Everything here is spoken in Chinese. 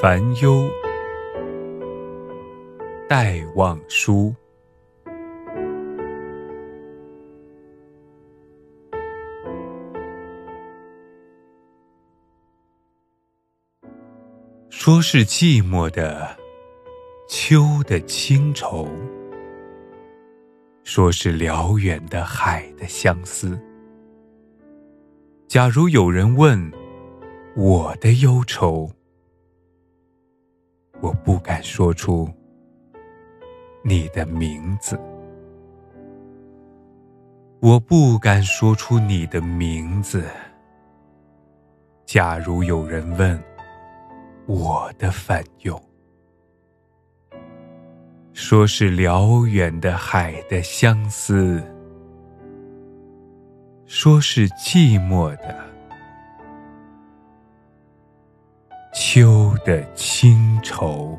烦忧，戴望舒。说是寂寞的秋的清愁，说是辽远的海的相思。假如有人问我的忧愁，我不敢说出你的名字，我不敢说出你的名字。假如有人问我的烦忧，说是辽远的海的相思，说是寂寞的秋的清愁。